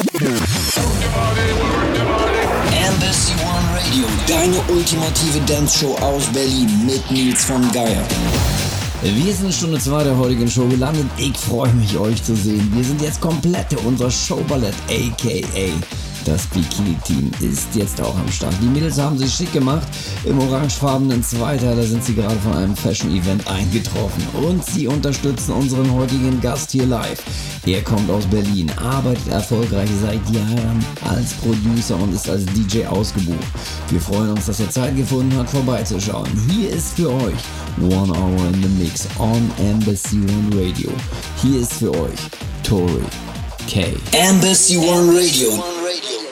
Embassy One Radio, deine ultimative Dance-Show aus Berlin mit Nils von Geier. Wir sind in Stunde 2 der heutigen Show gelandet. Ich freue mich, euch zu sehen. Wir sind jetzt komplette unser Showballett, aka das Bikini-Team ist jetzt auch am Start. Die Mädels haben sich schick gemacht. Im orangefarbenen Zweiteiler sind sie gerade von einem Fashion-Event eingetroffen. Und sie unterstützen unseren heutigen Gast hier live. Er kommt aus Berlin, arbeitet erfolgreich seit Jahren als Producer und ist als DJ ausgebucht. Wir freuen uns, dass er Zeit gefunden hat, vorbeizuschauen. Hier ist für euch One Hour in the Mix on Embassy One Radio. Hier ist für euch Tori K. Embassy One Radio.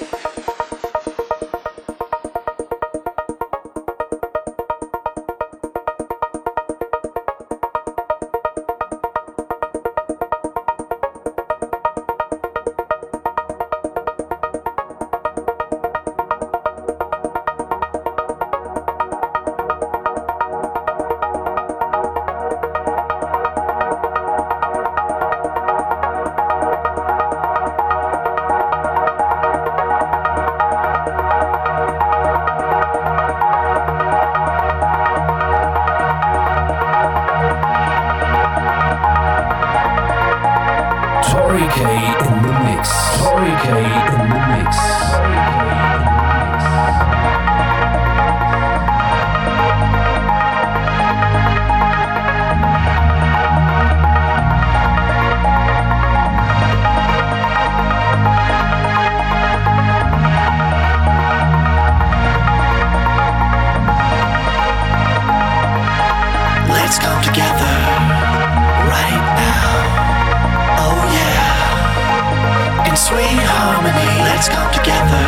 Let's come together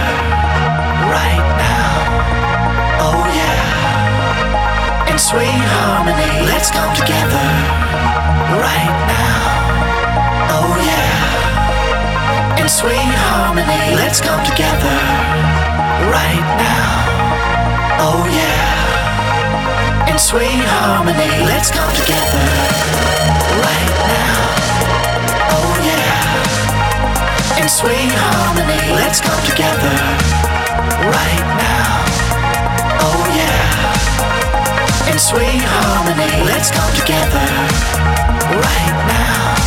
right now. Oh yeah. In sweet harmony. Let's come together right now. Oh yeah. In sweet harmony. Let's come together right now. Oh yeah. In sweet harmony. Let's come together right now in sweet harmony. Let's come together right now. Oh yeah. In sweet harmony. Let's come together right now.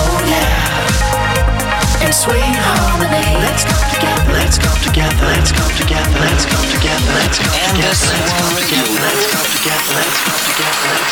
Oh yeah. In sweet harmony. Let's come together. Let's come together. Let's come together. Let's come together. Let's come together. Let's come together. Let's come together. Let's come together. Let's come together.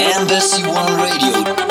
Embassy One Radio.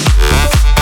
Música